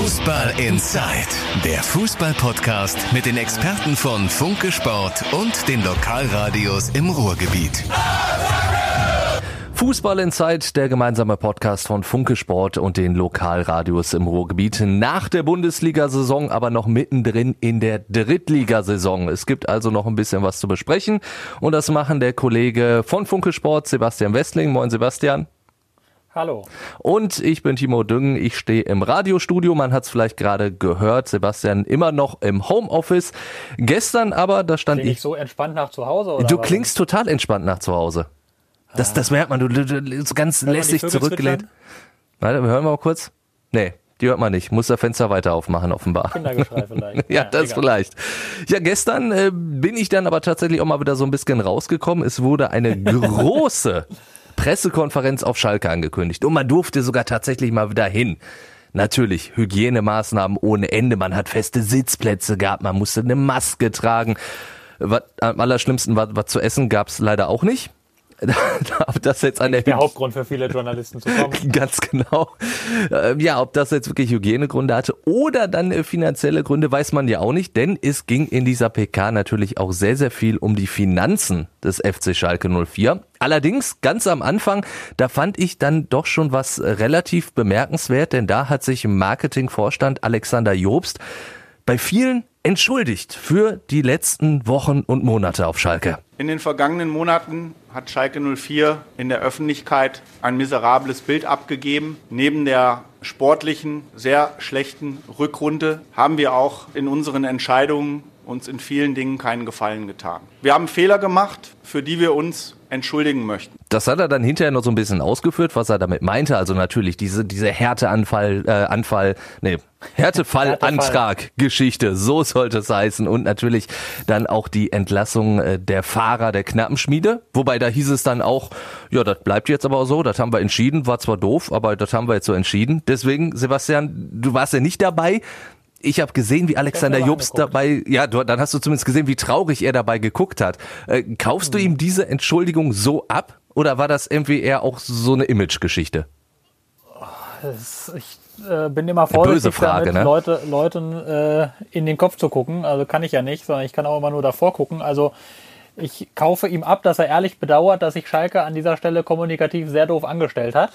Fußball Inside, der Fußball-Podcast mit den Experten von Funke Sport und den Lokalradios im Ruhrgebiet. Fußball Inside, der gemeinsame Podcast von Funke Sport und den Lokalradios im Ruhrgebiet. Nach der Bundesliga-Saison, aber noch mittendrin in der Drittligasaison. Es gibt also noch ein bisschen was zu besprechen. Und das machen der Kollege von Funke Sport, Sebastian Westling. Moin Sebastian. Hallo. Und ich bin Timo Düngen. Ich stehe im Radiostudio. Man hat es vielleicht gerade gehört. Sebastian immer noch im Homeoffice. Gestern aber, da stand Kling ich. ich so entspannt nach zu Hause? Oder du warum? klingst total entspannt nach zu Hause. Das, das merkt man. Du, du, du so ganz die lässig zurückgelehnt. Warte, hören wir mal kurz. Nee, die hört man nicht. Muss das Fenster weiter aufmachen, offenbar. Kindergeschrei vielleicht. Ja, das egal. vielleicht. Ja, gestern äh, bin ich dann aber tatsächlich auch mal wieder so ein bisschen rausgekommen. Es wurde eine große Pressekonferenz auf Schalke angekündigt. Und man durfte sogar tatsächlich mal wieder hin. Natürlich, Hygienemaßnahmen ohne Ende. Man hat feste Sitzplätze gehabt. Man musste eine Maske tragen. Was, am allerschlimmsten, was, was zu essen gab's leider auch nicht. Ob das jetzt an der Der Hauptgrund für viele Journalisten zu kommen. Ganz genau. Ähm, Ja, ob das jetzt wirklich Hygienegründe hatte oder dann äh, finanzielle Gründe, weiß man ja auch nicht, denn es ging in dieser PK natürlich auch sehr, sehr viel um die Finanzen des FC Schalke 04. Allerdings ganz am Anfang, da fand ich dann doch schon was äh, relativ bemerkenswert, denn da hat sich Marketingvorstand Alexander Jobst bei vielen entschuldigt für die letzten Wochen und Monate auf Schalke. In den vergangenen Monaten hat Schalke 04 in der Öffentlichkeit ein miserables Bild abgegeben. Neben der sportlichen, sehr schlechten Rückrunde haben wir auch in unseren Entscheidungen uns in vielen Dingen keinen Gefallen getan. Wir haben Fehler gemacht, für die wir uns entschuldigen möchten. Das hat er dann hinterher noch so ein bisschen ausgeführt, was er damit meinte. Also natürlich diese, diese Härteanfall, äh, Anfall, nee, Härtefallantrag-Geschichte, so sollte es heißen. Und natürlich dann auch die Entlassung äh, der Fahrer der Knappenschmiede. Wobei da hieß es dann auch, ja, das bleibt jetzt aber so, das haben wir entschieden, war zwar doof, aber das haben wir jetzt so entschieden. Deswegen, Sebastian, du warst ja nicht dabei. Ich habe gesehen, wie Alexander Jobst dabei, ja, du, dann hast du zumindest gesehen, wie traurig er dabei geguckt hat. Äh, kaufst du ihm diese Entschuldigung so ab? Oder war das irgendwie eher auch so eine Imagegeschichte? Das- Ich äh, bin immer vorsichtig Frage, damit, ne? Leute, Leuten äh, in den Kopf zu gucken. Also kann ich ja nicht, sondern ich kann auch immer nur davor gucken. Also ich kaufe ihm ab, dass er ehrlich bedauert, dass sich Schalke an dieser Stelle kommunikativ sehr doof angestellt hat.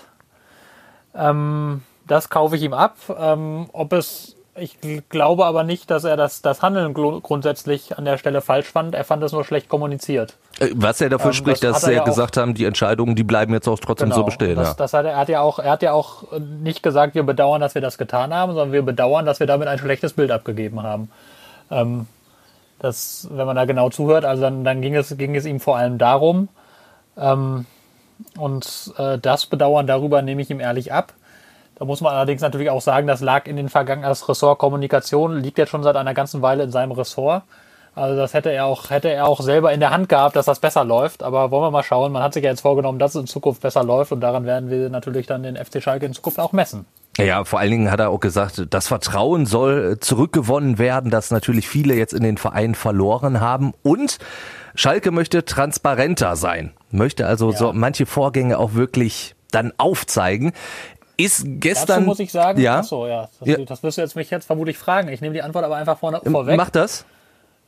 Ähm, das kaufe ich ihm ab. Ähm, ob es, ich gl- glaube aber nicht, dass er das, das Handeln grundsätzlich an der Stelle falsch fand. Er fand es nur schlecht kommuniziert. Äh, Was er dafür Ähm, spricht, das dass er sie ja ja auch- gesagt haben, die Entscheidungen, die bleiben jetzt auch trotzdem so bestehen. Genau. Das, ja. das hat er, er hat ja auch, er hat ja auch nicht gesagt, wir bedauern, dass wir das getan haben, sondern wir bedauern, dass wir damit ein schlechtes Bild abgegeben haben. Ähm, das, wenn man da genau zuhört, also dann, dann ging es, ging es ihm vor allem darum, ähm, und äh, das Bedauern darüber nehme ich ihm ehrlich ab. Da muss man allerdings natürlich auch sagen, das lag in den vergangenen, das Ressort Kommunikation liegt jetzt schon seit einer ganzen Weile in seinem Ressort. Also das hätte er auch, hätte er auch selber in der Hand gehabt, dass das besser läuft. Aber wollen wir mal schauen. Man hat sich ja jetzt vorgenommen, dass es in Zukunft besser läuft und daran werden wir natürlich dann den FC Schalke in Zukunft auch messen. Ja, vor allen Dingen hat er auch gesagt, das Vertrauen soll zurückgewonnen werden, das natürlich viele jetzt in den Verein verloren haben. Und Schalke möchte transparenter sein, möchte also so manche Vorgänge auch wirklich dann aufzeigen. Ist gestern. Dazu muss ich sagen, ja, ach so, ja, das, Ja. das wirst du jetzt mich jetzt vermutlich fragen. Ich nehme die Antwort aber einfach vorne, vorweg. mach das.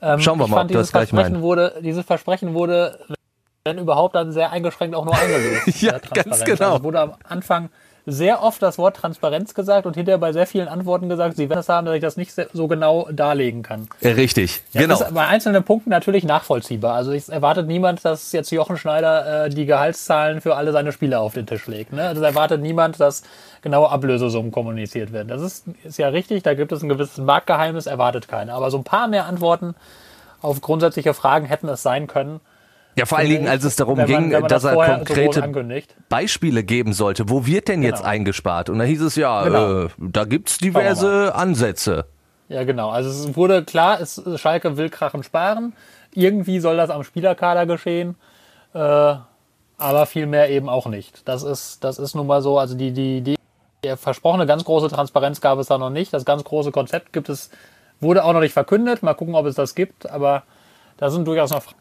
Ähm, Schauen wir mal, ob das dieses gleich wurde, Dieses Versprechen wurde, wenn überhaupt, dann sehr eingeschränkt auch nur eingelöst. Ja, der ganz genau. Also wurde am Anfang sehr oft das Wort Transparenz gesagt und hinterher bei sehr vielen Antworten gesagt, sie werden es haben, dass ich das nicht so genau darlegen kann. Äh, Richtig, Das genau. ist bei einzelnen Punkten natürlich nachvollziehbar. Also es erwartet niemand, dass jetzt Jochen Schneider äh, die Gehaltszahlen für alle seine Spieler auf den Tisch legt. Ne? Also es erwartet niemand, dass genaue Ablösesummen kommuniziert werden. Das ist, ist ja richtig, da gibt es ein gewisses Marktgeheimnis, erwartet keiner. Aber so ein paar mehr Antworten auf grundsätzliche Fragen hätten es sein können. Ja, vor allen Dingen, als es darum man, ging, dass das er konkrete. Beispiele geben sollte. Wo wird denn jetzt Genau. eingespart? Und da hieß es ja, Genau. äh, da gibt's diverse Ansätze. Ja, genau. Also es wurde klar, es, Schalke will Krachen sparen. Irgendwie soll das am Spielerkader geschehen. Äh, aber viel mehr eben auch nicht. Das ist, das ist nun mal so. Also die, die, die, die versprochene ganz große Transparenz gab es da noch nicht. Das ganz große Konzept gibt es, wurde auch noch nicht verkündet. Mal gucken, ob es das gibt. Aber da sind durchaus noch Fragen.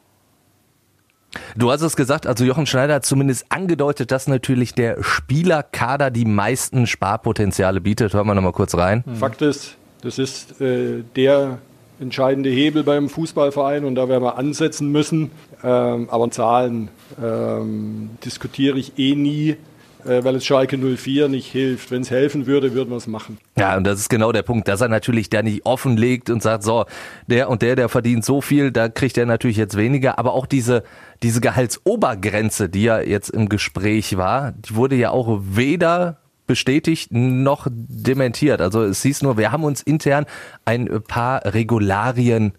Du hast es gesagt, also Jochen Schneider hat zumindest angedeutet, dass natürlich der Spielerkader die meisten Sparpotenziale bietet. Hören wir nochmal kurz rein. Fakt ist, das ist äh, der entscheidende Hebel beim Fußballverein und da werden wir ansetzen müssen. Ähm, aber Zahlen ähm, diskutiere ich eh nie weil es Schalke 04 nicht hilft. Wenn es helfen würde, würden wir es machen. Ja, und das ist genau der Punkt, dass er natürlich da nicht offenlegt und sagt, so, der und der, der verdient so viel, da kriegt er natürlich jetzt weniger. Aber auch diese, diese Gehaltsobergrenze, die ja jetzt im Gespräch war, die wurde ja auch weder bestätigt noch dementiert. Also es hieß nur, wir haben uns intern ein paar Regularien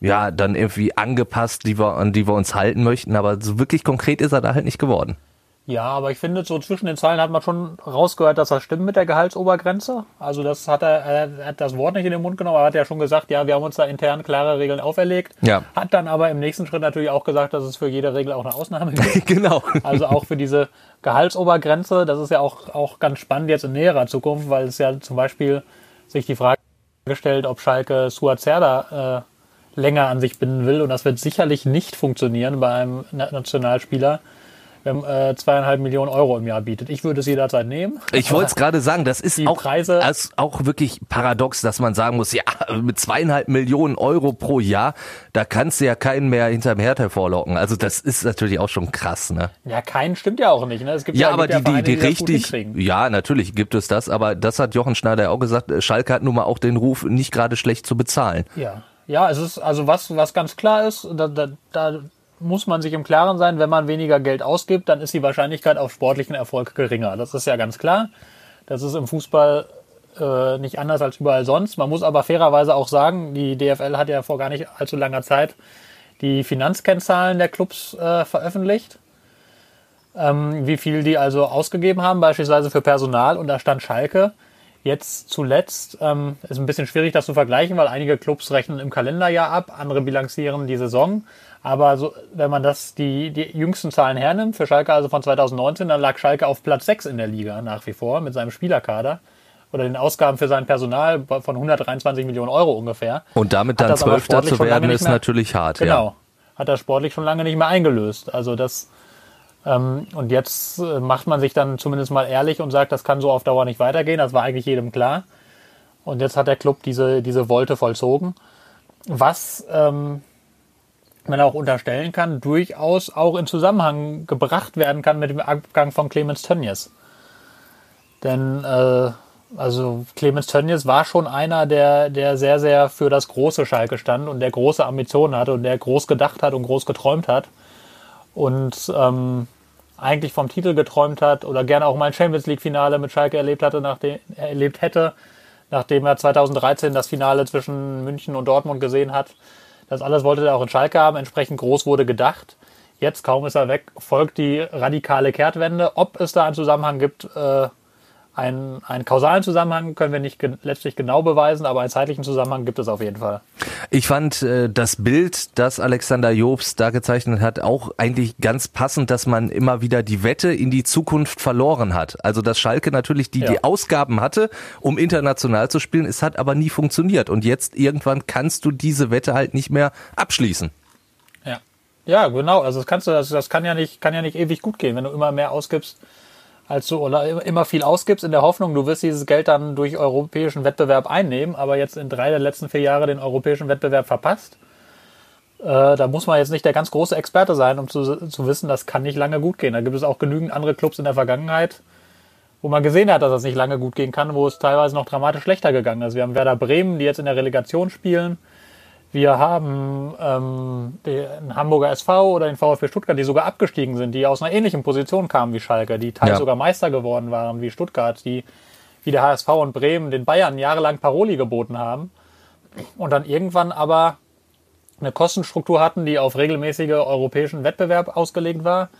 ja dann irgendwie angepasst, die wir, an die wir uns halten möchten. Aber so wirklich konkret ist er da halt nicht geworden. Ja, aber ich finde, so zwischen den Zeilen hat man schon rausgehört, dass das stimmt mit der Gehaltsobergrenze. Also das hat er, er hat das Wort nicht in den Mund genommen, aber hat ja schon gesagt, ja, wir haben uns da intern klare Regeln auferlegt. Ja. Hat dann aber im nächsten Schritt natürlich auch gesagt, dass es für jede Regel auch eine Ausnahme gibt. genau. Also auch für diese Gehaltsobergrenze, das ist ja auch, auch ganz spannend jetzt in näherer Zukunft, weil es ja zum Beispiel sich die Frage stellt, ob Schalke Suazerda äh, länger an sich binden will. Und das wird sicherlich nicht funktionieren bei einem Nationalspieler wenn äh, zweieinhalb Millionen Euro im Jahr bietet. Ich würde es jederzeit nehmen. Ich wollte es gerade sagen, das ist auch, Preise, ist auch wirklich paradox, dass man sagen muss, ja, mit zweieinhalb Millionen Euro pro Jahr, da kannst du ja keinen mehr hinterm Herd hervorlocken. Also das ist natürlich auch schon krass, ne? Ja, keinen stimmt ja auch nicht. Ne? Es gibt ja, ja aber die, Vereine, die, die, die richtig, ja, natürlich gibt es das, aber das hat Jochen Schneider ja auch gesagt, Schalke hat nun mal auch den Ruf, nicht gerade schlecht zu bezahlen. Ja. Ja, es ist also was, was ganz klar ist, da, da, da muss man sich im Klaren sein, wenn man weniger Geld ausgibt, dann ist die Wahrscheinlichkeit auf sportlichen Erfolg geringer. Das ist ja ganz klar. Das ist im Fußball äh, nicht anders als überall sonst. Man muss aber fairerweise auch sagen, die DFL hat ja vor gar nicht allzu langer Zeit die Finanzkennzahlen der Clubs äh, veröffentlicht. Ähm, wie viel die also ausgegeben haben, beispielsweise für Personal. Und da stand Schalke jetzt zuletzt, ähm, ist ein bisschen schwierig, das zu vergleichen, weil einige Clubs rechnen im Kalenderjahr ab, andere bilanzieren die Saison. Aber so, wenn man das die, die jüngsten Zahlen hernimmt, für Schalke also von 2019, dann lag Schalke auf Platz 6 in der Liga nach wie vor mit seinem Spielerkader oder den Ausgaben für sein Personal von 123 Millionen Euro ungefähr. Und damit dann Zwölfter zu werden, ist mehr, natürlich hart. Genau. Ja. Hat er sportlich schon lange nicht mehr eingelöst. Also das, ähm, und jetzt äh, macht man sich dann zumindest mal ehrlich und sagt, das kann so auf Dauer nicht weitergehen. Das war eigentlich jedem klar. Und jetzt hat der Club diese, diese Wolte vollzogen. Was ähm, man auch unterstellen kann, durchaus auch in Zusammenhang gebracht werden kann mit dem Abgang von Clemens Tönnies. Denn äh, also Clemens Tönnies war schon einer, der, der sehr, sehr für das große Schalke stand und der große Ambitionen hatte und der groß gedacht hat und groß geträumt hat. Und ähm, eigentlich vom Titel geträumt hat oder gerne auch mal ein Champions League-Finale mit Schalke erlebt hatte, nachdem erlebt hätte, nachdem er 2013 das Finale zwischen München und Dortmund gesehen hat. Das alles wollte er auch in Schalke haben, entsprechend groß wurde gedacht. Jetzt, kaum ist er weg, folgt die radikale Kehrtwende. Ob es da einen Zusammenhang gibt, äh, einen, einen kausalen Zusammenhang können wir nicht ge letztlich genau beweisen, aber einen zeitlichen Zusammenhang gibt es auf jeden Fall. Ich fand äh, das Bild, das Alexander Jobs da gezeichnet hat, auch eigentlich ganz passend, dass man immer wieder die Wette in die Zukunft verloren hat. Also dass Schalke natürlich die, ja. die Ausgaben hatte, um international zu spielen, es hat aber nie funktioniert. Und jetzt irgendwann kannst du diese Wette halt nicht mehr abschließen. Ja, ja, genau. Also das kannst du, das, das kann ja nicht, kann ja nicht ewig gut gehen, wenn du immer mehr ausgibst als du immer viel ausgibst in der Hoffnung, du wirst dieses Geld dann durch europäischen Wettbewerb einnehmen, aber jetzt in drei der letzten vier Jahre den europäischen Wettbewerb verpasst. Äh, da muss man jetzt nicht der ganz große Experte sein, um zu, zu wissen, das kann nicht lange gut gehen. Da gibt es auch genügend andere Clubs in der Vergangenheit, wo man gesehen hat, dass das nicht lange gut gehen kann, wo es teilweise noch dramatisch schlechter gegangen ist. Wir haben Werder Bremen, die jetzt in der Relegation spielen. Wir haben ähm, den Hamburger SV oder den VfB Stuttgart, die sogar abgestiegen sind, die aus einer ähnlichen Position kamen wie Schalke, die teils ja. sogar Meister geworden waren wie Stuttgart, die wie der HSV und Bremen den Bayern jahrelang Paroli geboten haben und dann irgendwann aber eine Kostenstruktur hatten, die auf regelmäßige europäischen Wettbewerb ausgelegt war,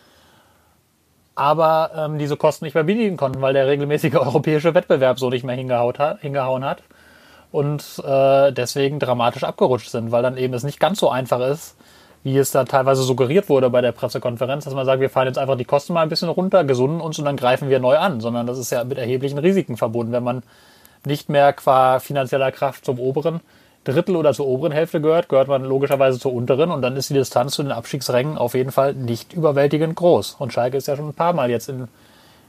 aber ähm, diese Kosten nicht mehr bedienen konnten, weil der regelmäßige europäische Wettbewerb so nicht mehr hingehauen hat und äh, deswegen dramatisch abgerutscht sind, weil dann eben es nicht ganz so einfach ist, wie es da teilweise suggeriert wurde bei der Pressekonferenz, dass man sagt, wir fahren jetzt einfach die Kosten mal ein bisschen runter, gesunden uns und dann greifen wir neu an, sondern das ist ja mit erheblichen Risiken verbunden, wenn man nicht mehr qua finanzieller Kraft zum oberen Drittel oder zur oberen Hälfte gehört, gehört man logischerweise zur unteren und dann ist die Distanz zu den Abstiegsrängen auf jeden Fall nicht überwältigend groß. Und Schalke ist ja schon ein paar Mal jetzt in,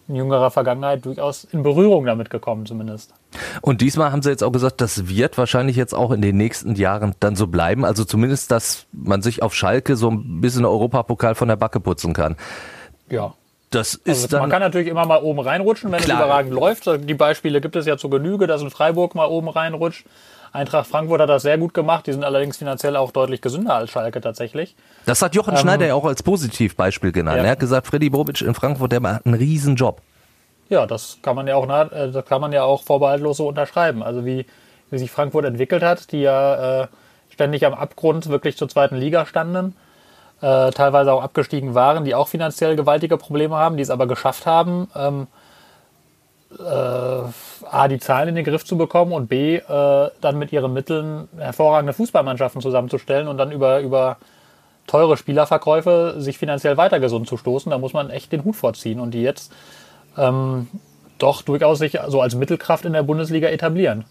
in jüngerer Vergangenheit durchaus in Berührung damit gekommen zumindest. Und diesmal haben sie jetzt auch gesagt, das wird wahrscheinlich jetzt auch in den nächsten Jahren dann so bleiben. Also zumindest, dass man sich auf Schalke so ein bisschen Europapokal von der Backe putzen kann. Ja. Das ist Also dann. man kann natürlich immer mal oben reinrutschen, wenn Klar. es überragend läuft. Die Beispiele gibt es ja zur Genüge, dass in Freiburg mal oben reinrutscht. Eintracht Frankfurt hat das sehr gut gemacht. Die sind allerdings finanziell auch deutlich gesünder als Schalke tatsächlich. Das hat Jochen Schneider ja auch als Positivbeispiel genannt. Ähm, Ja. Er hat gesagt, Freddy Bobic in Frankfurt, der macht einen riesen Job. Ja, das kann man ja auch, äh, das kann man ja auch vorbehaltlos so unterschreiben. Also wie, wie sich Frankfurt entwickelt hat, die ja äh, ständig am Abgrund wirklich zur zweiten Liga standen, äh, teilweise auch abgestiegen waren, die auch finanziell gewaltige Probleme haben, die es aber geschafft haben, ähm, äh, A, die Zahlen in den Griff zu bekommen und B, äh, dann mit ihren Mitteln hervorragende Fußballmannschaften zusammenzustellen und dann über, über teure Spielerverkäufe sich finanziell weiter gesund zu stoßen. Da muss man echt den Hut vorziehen und die jetzt ähm, doch durchaus sich so als Mittelkraft in der Bundesliga etablieren.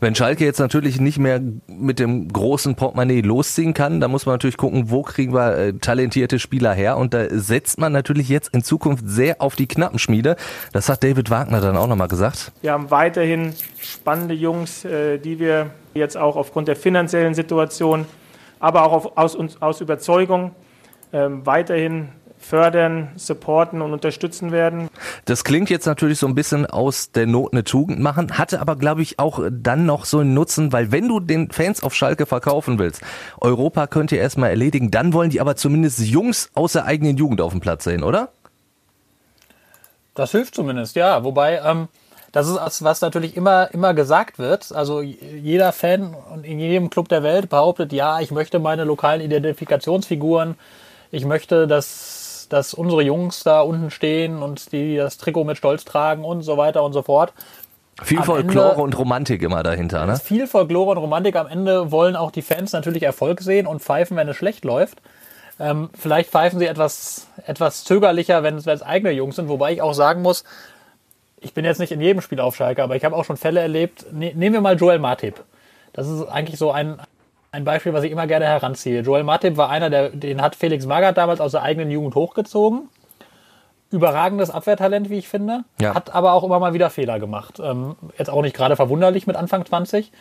Wenn Schalke jetzt natürlich nicht mehr mit dem großen Portemonnaie losziehen kann, dann muss man natürlich gucken, wo kriegen wir äh, talentierte Spieler her. Und da setzt man natürlich jetzt in Zukunft sehr auf die Knappenschmiede. Das hat David Wagner dann auch nochmal gesagt. Wir haben weiterhin spannende Jungs, äh, die wir jetzt auch aufgrund der finanziellen Situation, aber auch aus, aus Überzeugung ähm, weiterhin fördern, supporten und unterstützen werden. Das klingt jetzt natürlich so ein bisschen aus der Not eine Tugend machen, hatte aber, glaube ich, auch dann noch so einen Nutzen, weil wenn du den Fans auf Schalke verkaufen willst, Europa könnt ihr erstmal erledigen, dann wollen die aber zumindest Jungs aus der eigenen Jugend auf dem Platz sehen, oder? Das hilft zumindest, ja. Wobei, ähm, das ist das, was natürlich immer, immer gesagt wird. Also jeder Fan und in jedem Club der Welt behauptet, ja, ich möchte meine lokalen Identifikationsfiguren, ich möchte, dass, dass unsere Jungs da unten stehen und die das Trikot mit Stolz tragen und so weiter und so fort. Viel Am Folklore Ende- und Romantik immer dahinter, ne? viel Folklore und Romantik. Am Ende wollen auch die Fans natürlich Erfolg sehen und pfeifen, wenn es schlecht läuft. Ähm, vielleicht pfeifen sie etwas, etwas zögerlicher, wenn es, wenn es eigene Jungs sind. Wobei ich auch sagen muss, ich bin jetzt nicht in jedem Spiel auf Schalke, aber ich habe auch schon Fälle erlebt. Ne, nehmen wir mal Joel Matip. Das ist eigentlich so ein, ein Beispiel, was ich immer gerne heranziehe. Joel Matip war einer, der, den hat Felix Magath damals aus der eigenen Jugend hochgezogen. Überragendes Abwehrtalent, wie ich finde. Ja. Hat aber auch immer mal wieder Fehler gemacht. Ähm, jetzt auch nicht gerade verwunderlich mit Anfang 20.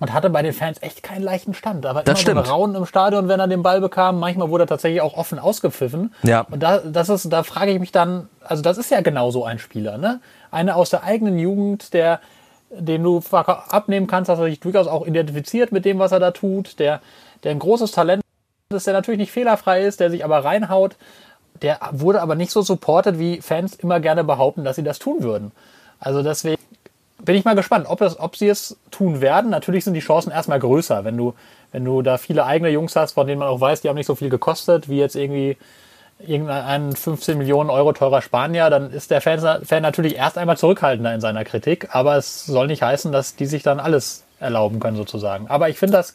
Und hatte bei den Fans echt keinen leichten Stand. War Das immer so stimmt. Raunen im Stadion, wenn er den Ball bekam. Manchmal wurde er tatsächlich auch offen ausgepfiffen. Ja. Und da, das ist, da frage ich mich dann, also das ist ja genau so ein Spieler, ne? Einer aus der eigenen Jugend, der, den du abnehmen kannst, dass er sich durchaus auch identifiziert mit dem, was er da tut, der, der ein großes Talent ist, der natürlich nicht fehlerfrei ist, der sich aber reinhaut. Der wurde aber nicht so supported, wie Fans immer gerne behaupten, dass sie das tun würden. Also deswegen bin ich mal gespannt, ob, es, ob sie es tun werden. Natürlich sind die Chancen erstmal größer, wenn du, wenn du da viele eigene Jungs hast, von denen man auch weiß, die haben nicht so viel gekostet, wie jetzt irgendwie irgendein 15 Millionen Euro teurer Spanier, dann ist der Fan, Fan natürlich erst einmal zurückhaltender in seiner Kritik, aber es soll nicht heißen, dass die sich dann alles erlauben können sozusagen. Aber ich finde das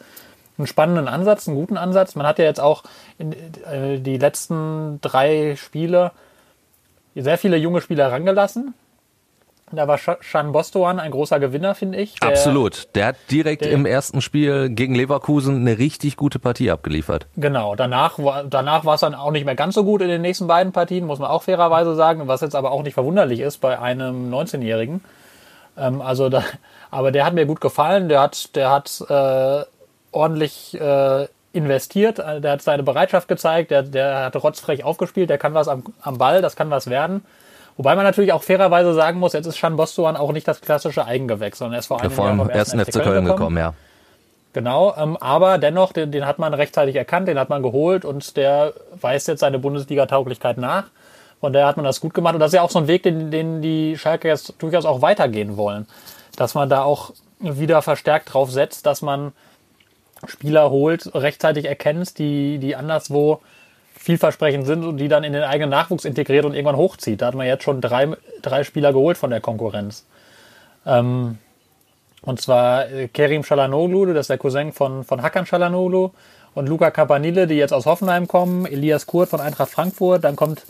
einen spannenden Ansatz, einen guten Ansatz. Man hat ja jetzt auch in, äh, die letzten drei Spiele sehr viele junge Spieler rangelassen. Da war Shan Bostoan ein großer Gewinner, finde ich. Der- Absolut. Der hat direkt der- im ersten Spiel gegen Leverkusen eine richtig gute Partie abgeliefert. Genau, danach war, danach war es dann auch nicht mehr ganz so gut in den nächsten beiden Partien, muss man auch fairerweise sagen, was jetzt aber auch nicht verwunderlich ist bei einem 19-Jährigen. Ähm, also da, aber der hat mir gut gefallen, der hat, der hat äh, ordentlich äh, investiert, der hat seine Bereitschaft gezeigt, der, der hat rotzfrech aufgespielt, der kann was am, am Ball, das kann was werden. Wobei man natürlich auch fairerweise sagen muss, jetzt ist Shan Bostoan auch nicht das klassische Eigengewächs, sondern er ist vor Ja, allem vom ersten FC Köln gekommen, ja. Genau, ähm, aber dennoch, den, den hat man rechtzeitig erkannt, den hat man geholt und der weist jetzt seine Bundesliga-Tauglichkeit nach. Von daher hat man das gut gemacht und das ist ja auch so ein Weg, den, den die Schalke jetzt durchaus auch weitergehen wollen. Dass man da auch wieder verstärkt drauf setzt, dass man Spieler holt, rechtzeitig erkennt, die, die anderswo vielversprechend sind und die dann in den eigenen Nachwuchs integriert und irgendwann hochzieht. Da hat man jetzt schon drei, drei Spieler geholt von der Konkurrenz. Ähm, und zwar äh, Kerim Shalanoglu, das ist der Cousin von, von Hakan Shalanoglu. Und Luca Campanile, die jetzt aus Hoffenheim kommen. Elias Kurt von Eintracht Frankfurt. Dann kommt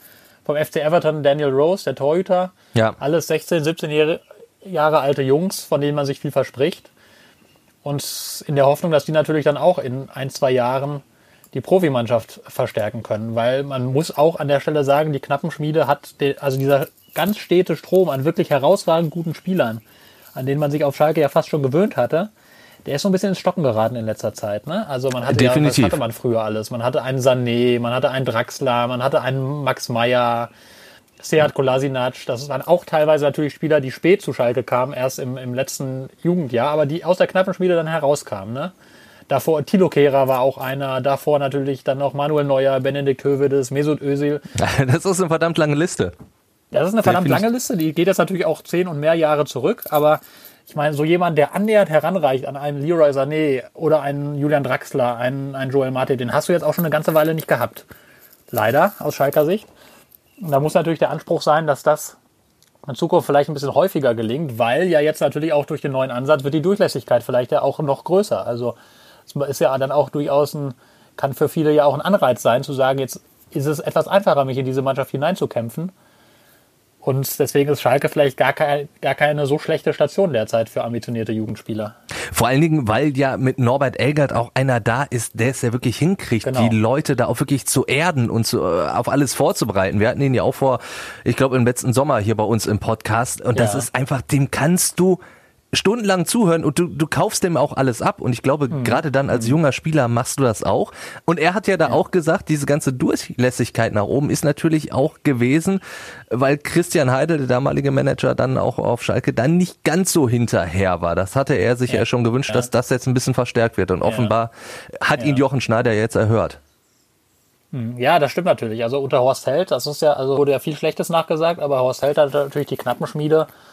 vom FC Everton Daniel Rose, der Torhüter. Ja. Alles 16, 17 Jahre, Jahre alte Jungs, von denen man sich viel verspricht. Und in der Hoffnung, dass die natürlich dann auch in ein, zwei Jahren die Profimannschaft verstärken können. Weil man muss auch an der Stelle sagen, die Knappenschmiede hat, den, also dieser ganz stete Strom an wirklich herausragend guten Spielern, an denen man sich auf Schalke ja fast schon gewöhnt hatte, der ist so ein bisschen ins Stocken geraten in letzter Zeit. Ne? Also man hatte Definitiv. ja, was hatte man früher alles? Man hatte einen Sané, man hatte einen Draxler, man hatte einen Max Meyer, Seat Kolasinac. Das waren auch teilweise natürlich Spieler, die spät zu Schalke kamen, erst im, im letzten Jugendjahr, aber die aus der Knappenschmiede dann herauskamen. Ne? Davor Tilo Kehrer war auch einer, davor natürlich dann noch Manuel Neuer, Benedikt Hövedes, Mesut Özil. Das ist eine verdammt lange Liste. Das ist eine verdammt lange Liste, die geht jetzt natürlich auch zehn und mehr Jahre zurück, aber ich meine, so jemand, der annähernd heranreicht an einen Leroy Sané oder einen Julian Draxler, einen, einen Joel Matip, den hast du jetzt auch schon eine ganze Weile nicht gehabt. Leider, aus Schalker Sicht. Und da muss natürlich der Anspruch sein, dass das in Zukunft vielleicht ein bisschen häufiger gelingt, weil ja jetzt natürlich auch durch den neuen Ansatz wird die Durchlässigkeit vielleicht ja auch noch größer. Also es ist ja dann auch durchaus ein, kann für viele ja auch ein Anreiz sein, zu sagen, jetzt ist es etwas einfacher, mich in diese Mannschaft hineinzukämpfen. Und deswegen ist Schalke vielleicht gar, kein, gar keine so schlechte Station derzeit für ambitionierte Jugendspieler. Vor allen Dingen, weil ja mit Norbert Elgert auch einer da ist, der es ja wirklich hinkriegt, Genau. die Leute da auch wirklich zu erden und zu, äh, auf alles vorzubereiten. Wir hatten ihn ja auch vor, ich glaube im letzten Sommer hier bei uns im Podcast und das Ja. ist einfach, dem kannst du stundenlang zuhören und du, du kaufst dem auch alles ab und ich glaube, Mhm. gerade dann als junger Spieler machst du das auch. Und er hat ja da auch gesagt, diese ganze Durchlässigkeit nach oben ist natürlich auch gewesen, weil Christian Heidel, der damalige Manager, dann auch auf Schalke dann nicht ganz so hinterher war. Das hatte er sich ja, schon gewünscht, dass das jetzt ein bisschen verstärkt wird und offenbar hat ihn Jochen Schneider jetzt erhört. Ja, das stimmt natürlich. Also unter Horst Held, das ist ja, also wurde ja viel Schlechtes nachgesagt, aber Horst Held hat natürlich die Knappenschmiede äh,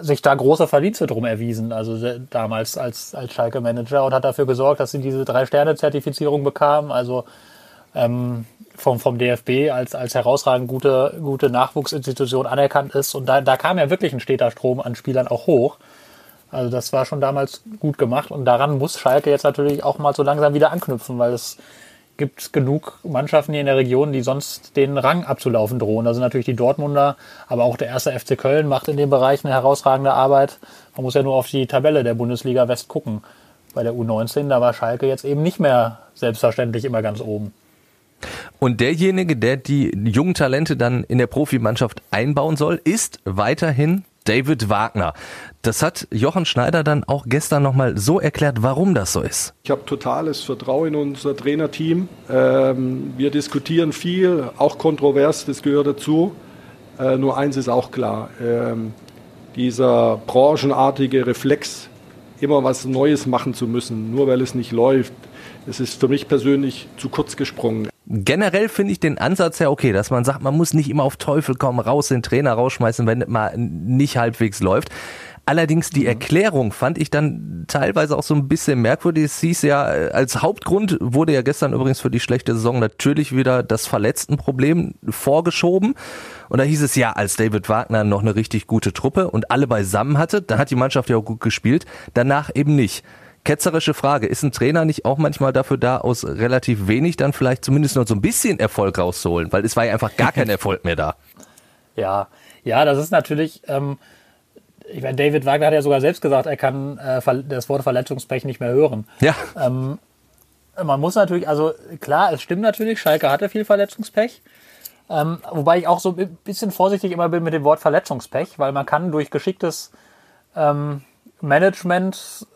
sich da große Verdienste drum erwiesen, also damals als, als Schalke-Manager und hat dafür gesorgt, dass sie diese Drei-Sterne-Zertifizierung bekamen, also ähm, vom, vom DFB als, als herausragend gute, gute Nachwuchsinstitution anerkannt ist. Und da, da kam ja wirklich ein steter Strom an Spielern auch hoch. Also das war schon damals gut gemacht und daran muss Schalke jetzt natürlich auch mal so langsam wieder anknüpfen, weil es gibt genug Mannschaften hier in der Region, die sonst den Rang abzulaufen drohen. Sind natürlich die Dortmunder, aber auch der erste FC Köln macht in dem Bereich eine herausragende Arbeit. Man muss ja nur auf die Tabelle der Bundesliga West gucken. Bei der U19, da war Schalke jetzt eben nicht mehr selbstverständlich immer ganz oben. Und derjenige, der die jungen Talente dann in der Profimannschaft einbauen soll, ist weiterhin David Wagner. Das hat Jochen Schneider dann auch gestern nochmal so erklärt, warum das so ist. Ich habe totales Vertrauen in unser Trainerteam. Ähm, wir diskutieren viel, auch kontrovers, das gehört dazu. Äh, nur eins ist auch klar, ähm, dieser branchenartige Reflex, immer was Neues machen zu müssen, nur weil es nicht läuft, das ist für mich persönlich zu kurz gesprungen. Generell finde ich den Ansatz ja okay, dass man sagt, man muss nicht immer auf Teufel kommen, raus den Trainer rausschmeißen, wenn mal nicht halbwegs läuft. Allerdings die Erklärung fand ich dann teilweise auch so ein bisschen merkwürdig. Es hieß ja, äh, als Hauptgrund wurde ja gestern übrigens für die schlechte Saison natürlich wieder das Verletztenproblem vorgeschoben. Und da hieß es ja, als David Wagner noch eine richtig gute Truppe und alle beisammen hatte, dann hat die Mannschaft ja auch gut gespielt, danach eben nicht. Ketzerische Frage, ist ein Trainer nicht auch manchmal dafür da, aus relativ wenig dann vielleicht zumindest noch so ein bisschen Erfolg rauszuholen? Weil es war ja einfach gar kein Erfolg mehr da. Ja, ja, das ist natürlich, ähm, ich meine, David Wagner hat ja sogar selbst gesagt, er kann äh, das Wort Verletzungspech nicht mehr hören. Ja, Man muss natürlich, also klar, es stimmt natürlich, Schalke hatte viel Verletzungspech. Ähm, wobei ich auch so ein bisschen vorsichtig immer bin mit dem Wort Verletzungspech, weil man kann durch geschicktes ähm, Management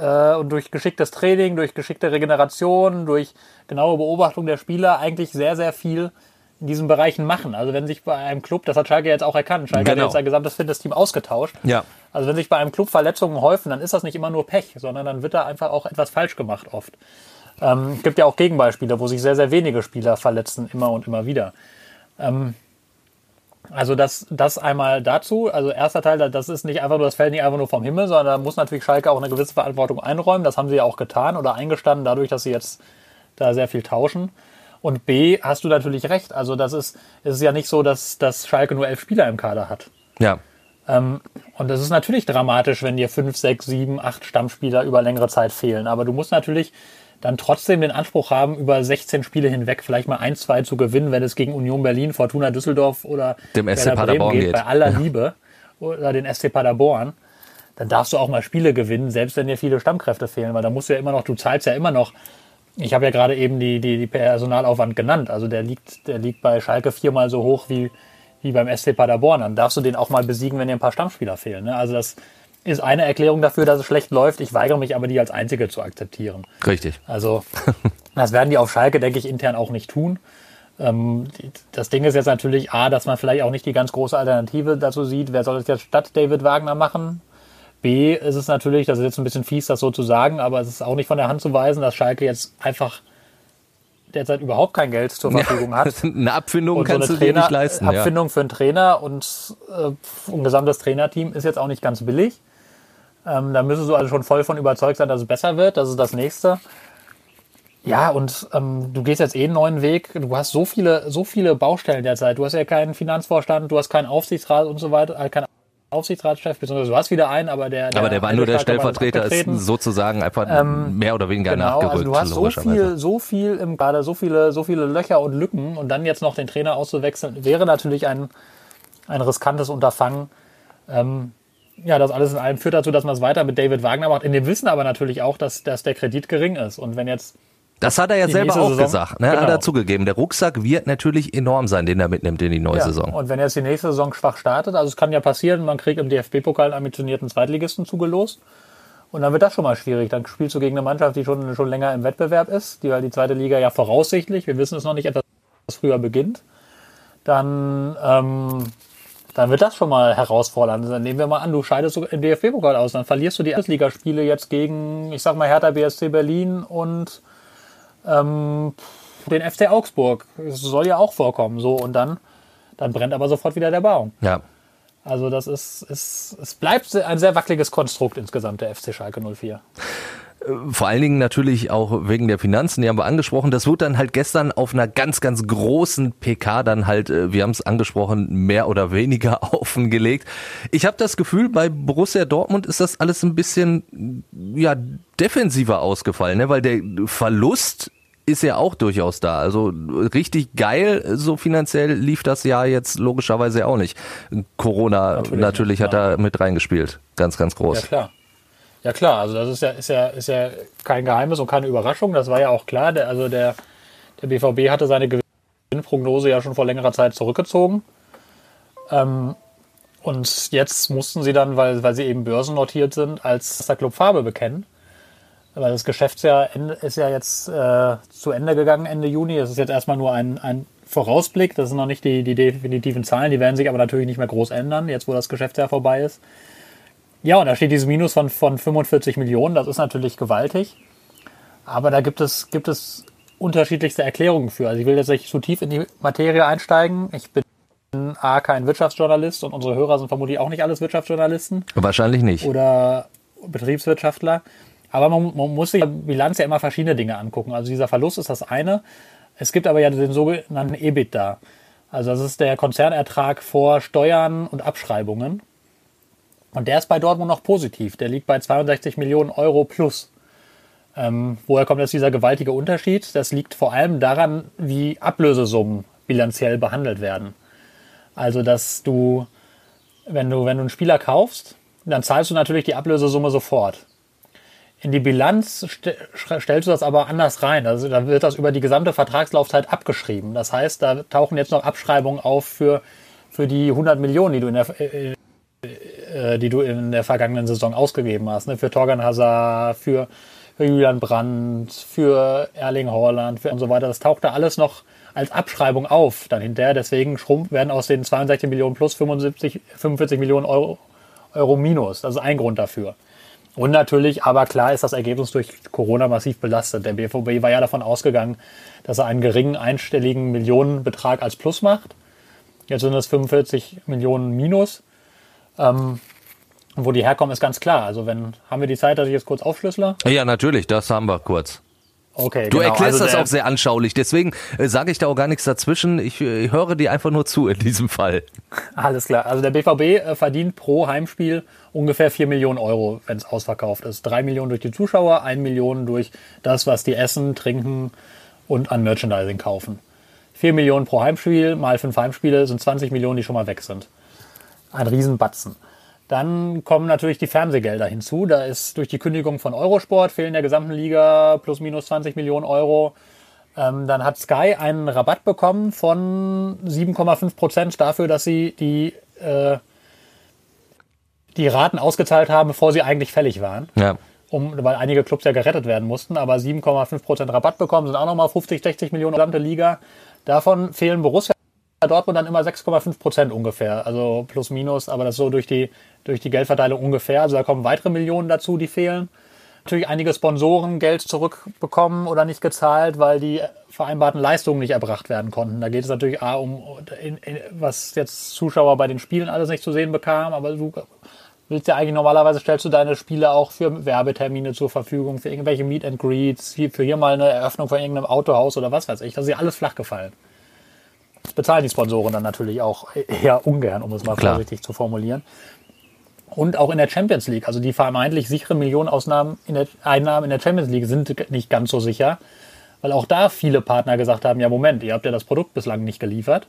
äh, und durch geschicktes Training, durch geschickte Regeneration, durch genaue Beobachtung der Spieler eigentlich sehr, sehr viel in diesen Bereichen machen. Also wenn sich bei einem Club, das hat Schalke jetzt auch erkannt, Schalke Genau. hat jetzt sein gesamtes Fitnessteam ausgetauscht. Ja. Also wenn sich bei einem Club Verletzungen häufen, dann ist das nicht immer nur Pech, sondern dann wird da einfach auch etwas falsch gemacht oft. Ähm, es gibt ja auch Gegenbeispiele, wo sich sehr, sehr wenige Spieler verletzen, immer und immer wieder. Ähm, also das, das einmal dazu. Also erster Teil, das ist nicht einfach nur, das fällt nicht einfach nur vom Himmel, sondern da muss natürlich Schalke auch eine gewisse Verantwortung einräumen. Das haben sie ja auch getan oder eingestanden, dadurch, dass sie jetzt da sehr viel tauschen. Und B, hast du natürlich recht. Also das ist, es ist ja nicht so, dass, dass Schalke nur elf Spieler im Kader hat. ja. Ähm, und das ist natürlich dramatisch, wenn dir fünf, sechs, sieben, acht Stammspieler über längere Zeit fehlen. Aber du musst natürlich dann trotzdem den Anspruch haben, über 16 Spiele hinweg vielleicht mal ein, zwei zu gewinnen, wenn es gegen Union Berlin, Fortuna Düsseldorf oder Dem SC Werder Paderborn geht. Bei aller Liebe oder den SC Paderborn. dann darfst du auch mal Spiele gewinnen, selbst wenn dir viele Stammkräfte fehlen, weil da musst du ja immer noch, du zahlst ja immer noch. Ich habe ja gerade eben die, die, die Personalaufwand genannt. Also der liegt, der liegt bei Schalke viermal so hoch wie, wie beim SC Paderborn. Dann darfst du den auch mal besiegen, wenn dir ein paar Stammspieler fehlen. Ne? Also das ist eine Erklärung dafür, dass es schlecht läuft. Ich weigere mich aber, die als einzige zu akzeptieren. Richtig. Also das werden die auf Schalke, denke ich, intern auch nicht tun. Ähm, das Ding ist jetzt natürlich A, dass man vielleicht auch nicht die ganz große Alternative dazu sieht. Wer soll das jetzt statt David Wagner machen? B ist es natürlich, das ist jetzt ein bisschen fies, das so zu sagen, aber es ist auch nicht von der Hand zu weisen, dass Schalke jetzt einfach derzeit überhaupt kein Geld zur Verfügung ja, hat. Eine Abfindung und kannst so eine du Trainer, dir nicht leisten. Abfindung ja. für einen Trainer und äh, ein gesamtes Trainerteam ist jetzt auch nicht ganz billig. Ähm, da müssen du also schon voll von überzeugt sein, dass es besser wird. Das ist das Nächste. Ja, und ähm, du gehst jetzt eh einen neuen Weg. Du hast so viele, so viele Baustellen derzeit. Du hast ja keinen Finanzvorstand, du hast keinen Aufsichtsrat und so weiter, äh, keinen Aufsichtsratschef, beziehungsweise du hast wieder einen, aber der, der aber der war nur der Stellvertreter, ist sozusagen einfach ähm, mehr oder weniger genau, nachgerückt. Also du hast so viel, so viel im gerade so viele, so viele Löcher und Lücken und dann jetzt noch den Trainer auszuwechseln, wäre natürlich ein, ein riskantes Unterfangen. Ähm, ja, das alles in allem führt dazu, dass man es weiter mit David Wagner macht. In dem Wissen aber natürlich auch, dass, dass der Kredit gering ist. Und wenn jetzt das hat er ja selber auch Saison, gesagt, ne? genau. hat er zugegeben. Der Rucksack wird natürlich enorm sein, den er mitnimmt in die neue ja. Saison. Und wenn jetzt die nächste Saison schwach startet, also es kann ja passieren, man kriegt im DFB-Pokal einen ambitionierten Zweitligisten zugelost. Und dann wird das schon mal schwierig. Dann spielst du gegen eine Mannschaft, die schon, schon länger im Wettbewerb ist, die, weil die zweite Liga ja voraussichtlich, wir wissen es noch nicht, etwas früher beginnt. Dann, ähm, dann wird das schon mal herausfordernd. Dann nehmen wir mal an, du scheidest im DFB-Pokal aus, dann verlierst du die Erstligaspiele jetzt gegen, ich sag mal, Hertha BSC Berlin und ähm, den FC Augsburg. Das soll ja auch vorkommen. So, und dann, dann brennt aber sofort wieder der Baum. Ja. Also das ist, ist, es bleibt ein sehr wackeliges Konstrukt insgesamt, der FC Schalke 04. Vor allen Dingen natürlich auch wegen der Finanzen, die haben wir angesprochen. Das wurde dann halt gestern auf einer ganz, ganz großen PK dann halt, äh, wir haben es angesprochen, mehr oder weniger offengelegt. Ich habe das Gefühl, bei Borussia Dortmund ist das alles ein bisschen ja defensiver ausgefallen, ne? weil der Verlust ist ja auch durchaus da. Also richtig geil, so finanziell lief das Jahr jetzt logischerweise auch nicht. Corona natürlich, natürlich hat da mit reingespielt. Ganz, ganz groß. Ja, klar. Ja klar, also das ist ja, ist ja, ist ja kein Geheimnis und keine Überraschung. Das war ja auch klar. Der, also der, der BVB hatte seine Gewinnprognose ja schon vor längerer Zeit zurückgezogen. Ähm, und jetzt mussten sie dann, weil, weil sie eben börsennotiert sind, als der Club Farbe bekennen. Weil das Geschäftsjahr ist ja jetzt äh, zu Ende gegangen Ende Juni. Es ist jetzt erstmal nur ein, ein Vorausblick. Das sind noch nicht die, die definitiven Zahlen. Die werden sich aber natürlich nicht mehr groß ändern, jetzt wo das Geschäftsjahr vorbei ist. Ja, und da steht dieses Minus von, von 45 Millionen, das ist natürlich gewaltig. Aber da gibt es, gibt es unterschiedlichste Erklärungen für. Also ich will jetzt nicht zu tief in die Materie einsteigen. Ich bin A, kein Wirtschaftsjournalist und unsere Hörer sind vermutlich auch nicht alles Wirtschaftsjournalisten. Wahrscheinlich nicht. Oder Betriebswirtschaftler. Aber man, man muss sich Bilanz ja immer verschiedene Dinge angucken. Also dieser Verlust ist das eine. Es gibt aber ja den sogenannten EBITDA. Also das ist der Konzernertrag vor Steuern und Abschreibungen. Und der ist bei Dortmund noch positiv. Der liegt bei 62 Millionen Euro plus. Ähm, woher kommt jetzt dieser gewaltige Unterschied? Das liegt vor allem daran, wie Ablösesummen bilanziell behandelt werden. Also, dass du, wenn du, wenn du einen Spieler kaufst, dann zahlst du natürlich die Ablösesumme sofort. In die Bilanz st stellst du das aber anders rein. Also, da wird das über die gesamte Vertragslaufzeit abgeschrieben. Das heißt, da tauchen jetzt noch Abschreibungen auf für, für die 100 Millionen, die du in der, äh, die du in der vergangenen Saison ausgegeben hast. Ne? Für Torgan Hazard, für, Julian Brandt, für Erling Haaland für und so weiter. Das taucht da alles noch als Abschreibung auf dann hinterher. Deswegen werden aus den 62 Millionen plus 75, 45 Millionen Euro, Euro minus. Das ist ein Grund dafür. Und natürlich, aber klar ist das Ergebnis durch Corona massiv belastet. Der BVB war ja davon ausgegangen, dass er einen geringen einstelligen Millionenbetrag als Plus macht. Jetzt sind es 45 Millionen Minus. Ähm, wo die herkommen, ist ganz klar. Also wenn, haben wir die Zeit, dass ich jetzt kurz aufschlüssele? Ja, natürlich, das haben wir kurz. Okay, du genau. erklärst also das auch sehr anschaulich, deswegen äh, sage ich da auch gar nichts dazwischen. Ich äh, höre dir einfach nur zu in diesem Fall. Alles klar. Also der BVB äh, verdient pro Heimspiel ungefähr 4 Millionen Euro, wenn es ausverkauft ist. 3 Millionen durch die Zuschauer, 1 Million durch das, was die essen, trinken und an Merchandising kaufen. 4 Millionen pro Heimspiel mal 5 Heimspiele sind 20 Millionen, die schon mal weg sind. Ein Riesenbatzen. Dann kommen natürlich die Fernsehgelder hinzu. Da ist durch die Kündigung von Eurosport fehlen der gesamten Liga plus minus 20 Millionen Euro. Ähm, dann hat Sky einen Rabatt bekommen von 7,5 Prozent dafür, dass sie die, äh, die Raten ausgezahlt haben, bevor sie eigentlich fällig waren. Ja. Um, weil einige Clubs ja gerettet werden mussten, aber 7,5 Prozent Rabatt bekommen, sind auch nochmal 50, 60 Millionen gesamte Liga. Davon fehlen Borussia Dortmund dann immer 6,5 Prozent ungefähr, also plus minus, aber das so durch die, durch die Geldverteilung ungefähr. Also da kommen weitere Millionen dazu, die fehlen. Natürlich einige Sponsoren Geld zurückbekommen oder nicht gezahlt, weil die vereinbarten Leistungen nicht erbracht werden konnten. Da geht es natürlich A um, in, in, was jetzt Zuschauer bei den Spielen alles nicht zu sehen bekamen, aber du willst ja eigentlich normalerweise stellst du deine Spiele auch für Werbetermine zur Verfügung, für irgendwelche Meet and Greets, für hier mal eine Eröffnung von irgendeinem Autohaus oder was weiß ich. Das ist ja alles flach gefallen. Das bezahlen die Sponsoren dann natürlich auch eher ungern, um es mal Klar. vorsichtig zu formulieren. Und auch in der Champions League, also die vermeintlich sicheren Millionenausnahmen in der Einnahmen in der Champions League sind nicht ganz so sicher, weil auch da viele Partner gesagt haben, ja Moment, ihr habt ja das Produkt bislang nicht geliefert.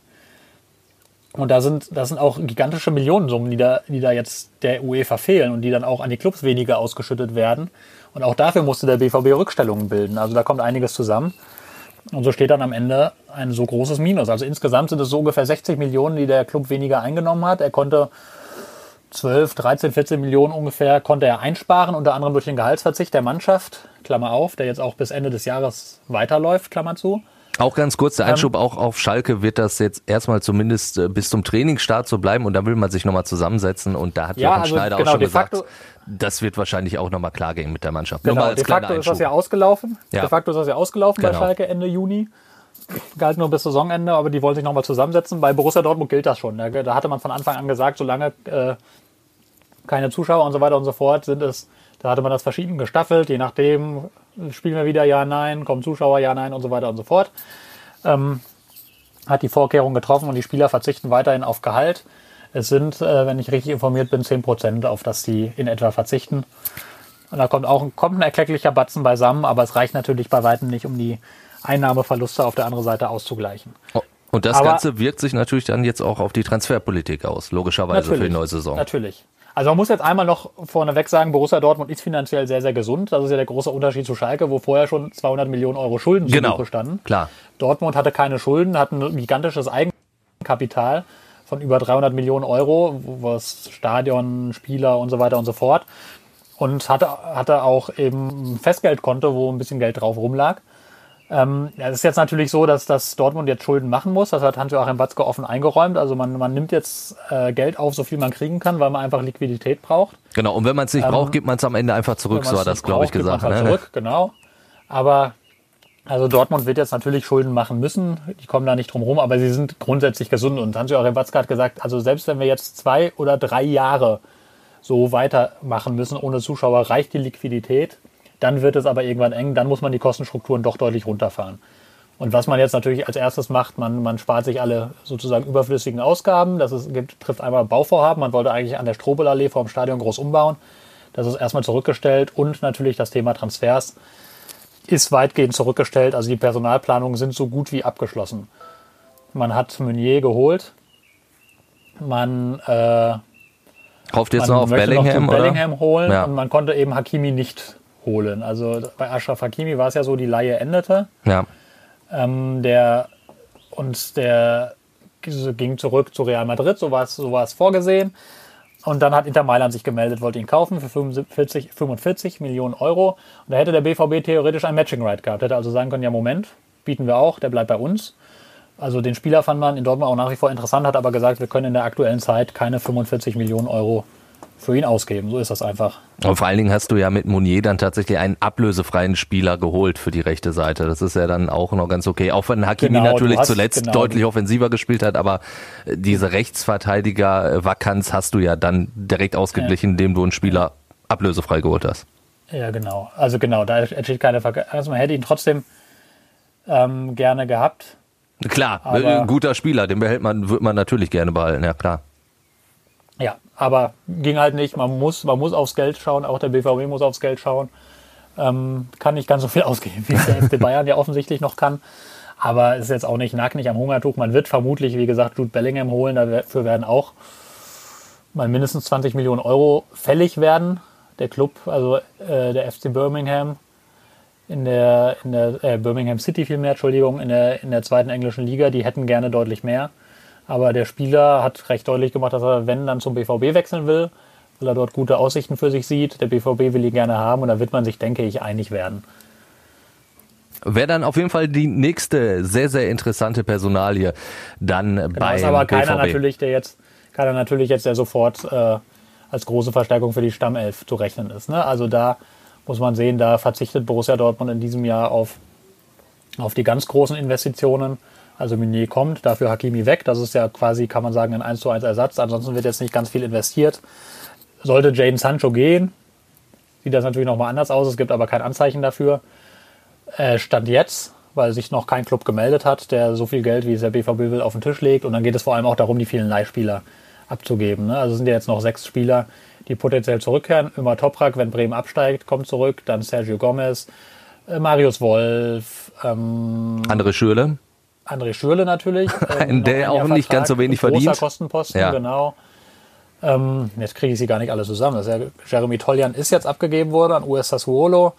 Und da sind, das sind auch gigantische Millionensummen, die da, die da jetzt der UEFA fehlen und die dann auch an die Clubs weniger ausgeschüttet werden. Und auch dafür musste der BVB Rückstellungen bilden. Also da kommt einiges zusammen. Und so steht dann am Ende ein so großes Minus. Also insgesamt sind es so ungefähr 60 Millionen, die der Club weniger eingenommen hat. Er konnte 12, 13, 14 Millionen ungefähr konnte er einsparen, unter anderem durch den Gehaltsverzicht der Mannschaft, Klammer auf, der jetzt auch bis Ende des Jahres weiterläuft, Klammer zu. Auch ganz kurz, der Einschub auch auf Schalke wird das jetzt erstmal zumindest äh, bis zum Trainingsstart so bleiben und dann will man sich nochmal zusammensetzen und da hat Ja, Jochen also Schneider genau, auch schon gesagt, facto- das wird wahrscheinlich auch nochmal klar gehen mit der Mannschaft. Nur Genau, mal als de facto ist das Einschub. ja ausgelaufen. Ja. De facto ist das ja ausgelaufen Genau. bei Schalke Ende Juni. Galt nur bis Saisonende, aber die wollen sich nochmal zusammensetzen. Bei Borussia Dortmund gilt das schon. Da, da hatte man von Anfang an gesagt, solange äh, keine Zuschauer und so weiter und so fort sind es, da hatte man das verschieden gestaffelt, je nachdem, spielen wir wieder ja, nein, kommen Zuschauer, ja, nein und so weiter und so fort. Ähm, hat die Vorkehrung getroffen und die Spieler verzichten weiterhin auf Gehalt. Es sind, äh, wenn ich richtig informiert bin, 10 Prozent, auf das die in etwa verzichten. Und da kommt auch ein, kommt ein erklecklicher Batzen beisammen, aber es reicht natürlich bei weitem nicht, um die Einnahmeverluste auf der anderen Seite auszugleichen. Und das Aber- Ganze wirkt sich natürlich dann jetzt auch auf die Transferpolitik aus, logischerweise für die neue Saison. Natürlich. Also man muss jetzt einmal noch vorneweg sagen, Borussia Dortmund ist finanziell sehr, sehr gesund. Das ist ja der große Unterschied zu Schalke, wo vorher schon 200 Millionen Euro Schulden Genau, Buche standen. klar. Dortmund hatte keine Schulden, hat ein gigantisches Eigenkapital von über 300 Millionen Euro, was Stadion, Spieler und so weiter und so fort. Und hatte, hatte auch eben ein Festgeldkonto, wo ein bisschen Geld drauf rumlag. Ähm, es ist jetzt natürlich so, dass, dass Dortmund jetzt Schulden machen muss. Das hat Hans-Joachim Watzke offen eingeräumt. Also man, man nimmt jetzt äh, Geld auf, so viel man kriegen kann, weil man einfach Liquidität braucht. Genau, und wenn man es nicht braucht, gibt man es am Ende einfach zurück, so hat das, glaube ich, gesagt. halt Ne? Zurück, genau. Aber also Dortmund wird jetzt natürlich Schulden machen müssen. Die kommen da nicht drum rum, aber sie sind grundsätzlich gesund. Und Hans-Joachim Watzke hat gesagt, also selbst wenn wir jetzt zwei oder drei Jahre so weitermachen müssen ohne Zuschauer, reicht die Liquidität. Dann wird es aber irgendwann eng. Dann muss man die Kostenstrukturen doch deutlich runterfahren. Und was man jetzt natürlich als erstes macht, man, man spart sich alle sozusagen überflüssigen Ausgaben. Das ist, gibt, trifft einmal Bauvorhaben. Man wollte eigentlich an der Strobelallee vor dem Stadion groß umbauen. Das ist erstmal zurückgestellt. Und natürlich das Thema Transfers ist weitgehend zurückgestellt. Also die Personalplanungen sind so gut wie abgeschlossen. Man hat Meunier geholt. Man, äh, Hofft jetzt man noch auf Bellingham, noch oder? Bellingham holen Ja. und man konnte eben Hakimi nicht holen. Also bei Ashraf Hakimi war es ja so, die Laie endete. Ja. Ähm, der, und der ging zurück zu Real Madrid, so war es so war es vorgesehen. Und dann hat Inter Mailand sich gemeldet, wollte ihn kaufen für 45, 45 Millionen Euro. Und da hätte der BVB theoretisch ein Matching Right gehabt. Hätte also sagen können, ja Moment, bieten wir auch, der bleibt bei uns. Also den Spieler fand man in Dortmund auch nach wie vor interessant, hat aber gesagt, wir können in der aktuellen Zeit keine 45 Millionen Euro für ihn ausgeben. So ist das einfach. Und vor allen Dingen hast du ja mit Monier dann tatsächlich einen ablösefreien Spieler geholt für die rechte Seite. Das ist ja dann auch noch ganz okay. Auch wenn Hakimi Genau, natürlich hast- zuletzt genau. deutlich offensiver gespielt hat, aber äh, diese Rechtsverteidiger-Vakanz hast du ja dann direkt ausgeglichen, indem du einen Spieler ablösefrei geholt hast. Ja, genau. Also genau, da entsteht keine Verge Also man hätte ihn trotzdem ähm, gerne gehabt. Klar, Aber- ein guter Spieler, den behält man, wird man natürlich gerne behalten, ja klar. Ja, aber ging halt nicht. Man muss, man muss aufs Geld schauen. Auch der BVB muss aufs Geld schauen. Ähm, kann nicht ganz so viel ausgeben, wie es der FC Bayern ja offensichtlich noch kann. Aber ist jetzt auch nicht nackt nicht am Hungertuch. Man wird vermutlich, wie gesagt, Jude Bellingham holen. Dafür werden auch mal mindestens 20 Millionen Euro fällig werden. Der Club, also äh, der FC Birmingham, in der, in der äh, Birmingham City vielmehr, Entschuldigung, in der, in der zweiten englischen Liga, die hätten gerne deutlich mehr. Aber der Spieler hat recht deutlich gemacht, dass er, wenn, dann zum BVB wechseln will, weil er dort gute Aussichten für sich sieht. Der BVB will ihn gerne haben und da wird man sich, denke ich, einig werden. Wäre dann auf jeden Fall die nächste sehr, sehr interessante Personalie dann genau, bei ist aber keiner BVB. natürlich, der jetzt, keiner natürlich jetzt, der sofort äh, als große Verstärkung für die Stammelf zu rechnen ist. Ne? Also da muss man sehen, da verzichtet Borussia Dortmund in diesem Jahr auf, auf die ganz großen Investitionen. Also Meunier kommt, dafür Hakimi weg. Das ist ja quasi, kann man sagen, ein 1 zu 1 Ersatz. Ansonsten wird jetzt nicht ganz viel investiert. Sollte Jaden Sancho gehen, sieht das natürlich nochmal anders aus. Es gibt aber kein Anzeichen dafür. Äh, Stand jetzt, weil sich noch kein Club gemeldet hat, der so viel Geld, wie es der BVB will, auf den Tisch legt. Und dann geht es vor allem auch darum, die vielen Leihspieler abzugeben. Ne? Also sind ja jetzt noch sechs Spieler, die potenziell zurückkehren. Immer Toprak, wenn Bremen absteigt, kommt zurück. Dann Sergio Gomez, äh, Marius Wolf. Ähm, André Schürle. André Schürle natürlich. Ähm, der auch nicht ganz so wenig verdient. Großer Kostenposten, ja. genau. Ähm, jetzt kriege ich sie gar nicht alle zusammen. Das ja, Jeremy Toljan ist jetzt abgegeben worden an US Sassuolo.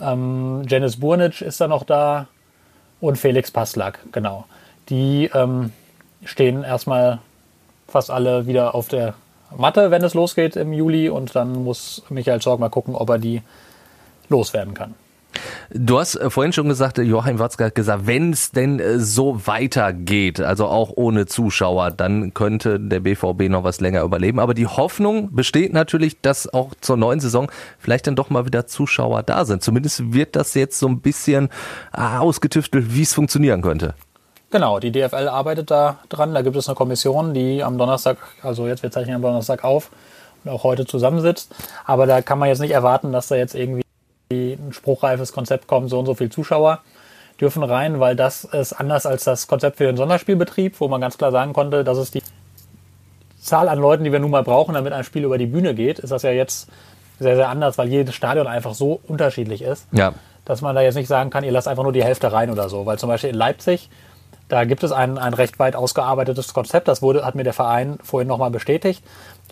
Ähm, Janice Burnic ist da noch da. Und Felix Paslak, genau. Die ähm, stehen erstmal fast alle wieder auf der Matte, wenn es losgeht im Juli. Und dann muss Michael Zorg mal gucken, ob er die loswerden kann. Du hast äh, vorhin schon gesagt, äh, Joachim Watzke hat gesagt, wenn es denn äh, so weitergeht, also auch ohne Zuschauer, dann könnte der BVB noch was länger überleben. Aber die Hoffnung besteht natürlich, dass auch zur neuen Saison vielleicht dann doch mal wieder Zuschauer da sind. Zumindest wird das jetzt so ein bisschen ausgetüftelt, wie es funktionieren könnte. Genau, die DFL arbeitet da dran. Da gibt es eine Kommission, die am Donnerstag, also jetzt wir zeichnen am Donnerstag auf und auch heute zusammensitzt. Aber da kann man jetzt nicht erwarten, dass da jetzt irgendwie ein spruchreifes Konzept kommt, so und so viele Zuschauer dürfen rein, weil das ist anders als das Konzept für den Sonderspielbetrieb, wo man ganz klar sagen konnte, dass es die Zahl an Leuten, die wir nun mal brauchen, damit ein Spiel über die Bühne geht, ist das ja jetzt sehr, sehr anders, weil jedes Stadion einfach so unterschiedlich ist, ja. dass man da jetzt nicht sagen kann, ihr lasst einfach nur die Hälfte rein oder so. Weil zum Beispiel in Leipzig, da gibt es ein, ein recht weit ausgearbeitetes Konzept, das wurde, hat mir der Verein vorhin nochmal bestätigt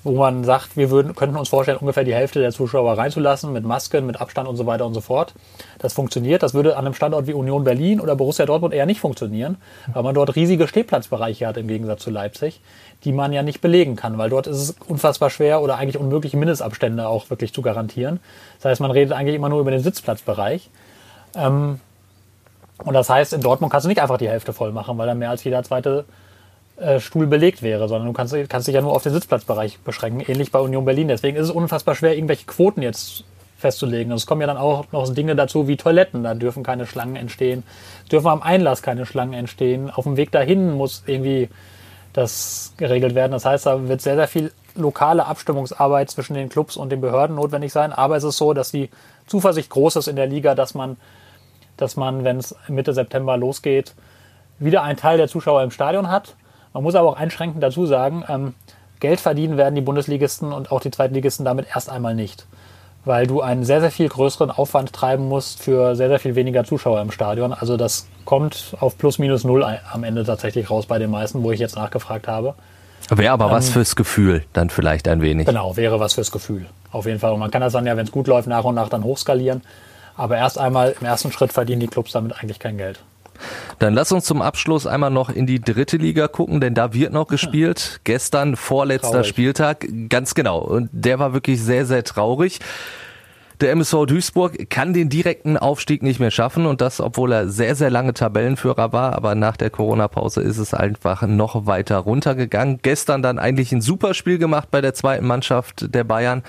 wo man sagt, wir würden, könnten uns vorstellen, ungefähr die Hälfte der Zuschauer reinzulassen, mit Masken, mit Abstand und so weiter und so fort. Das funktioniert. Das würde an einem Standort wie Union Berlin oder Borussia Dortmund eher nicht funktionieren, weil man dort riesige Stehplatzbereiche hat im Gegensatz zu Leipzig, die man ja nicht belegen kann, weil dort ist es unfassbar schwer oder eigentlich unmöglich, Mindestabstände auch wirklich zu garantieren. Das heißt, man redet eigentlich immer nur über den Sitzplatzbereich. Ähm, und das heißt, in Dortmund kannst du nicht einfach die Hälfte voll machen, weil dann mehr als jeder zweite Stuhl belegt wäre, sondern du kannst, kannst dich ja nur auf den Sitzplatzbereich beschränken, ähnlich bei Union Berlin. Deswegen ist es unfassbar schwer, irgendwelche Quoten jetzt festzulegen. Und es kommen ja dann auch noch Dinge dazu wie Toiletten, da dürfen keine Schlangen entstehen, dürfen am Einlass keine Schlangen entstehen, auf dem Weg dahin muss irgendwie das geregelt werden. Das heißt, da wird sehr, sehr viel lokale Abstimmungsarbeit zwischen den Clubs und den Behörden notwendig sein. Aber es ist so, dass die Zuversicht groß ist in der Liga, dass man, dass man, wenn es Mitte September losgeht, wieder einen Teil der Zuschauer im Stadion hat man muss aber auch einschränkend dazu sagen, ähm, Geld verdienen werden die Bundesligisten und auch die Zweitligisten damit erst einmal nicht. Weil du einen sehr, sehr viel größeren Aufwand treiben musst für sehr, sehr viel weniger Zuschauer im Stadion. Also das kommt auf plus minus null am Ende tatsächlich raus bei den meisten, wo ich jetzt nachgefragt habe. Wäre aber ähm, was fürs Gefühl, dann vielleicht ein wenig. Genau, wäre was fürs Gefühl. Auf jeden Fall. Und man kann das dann ja, wenn es gut läuft, nach und nach dann hochskalieren. Aber erst einmal im ersten Schritt verdienen die Clubs damit eigentlich kein Geld. Dann lass uns zum Abschluss einmal noch in die dritte Liga gucken, denn da wird noch gespielt. Ja. Gestern vorletzter traurig. Spieltag, ganz genau. Und der war wirklich sehr, sehr traurig. Der MSV Duisburg kann den direkten Aufstieg nicht mehr schaffen und das, obwohl er sehr, sehr lange Tabellenführer war. Aber nach der Corona-Pause ist es einfach noch weiter runtergegangen. Gestern dann eigentlich ein super Spiel gemacht bei der zweiten Mannschaft der Bayern.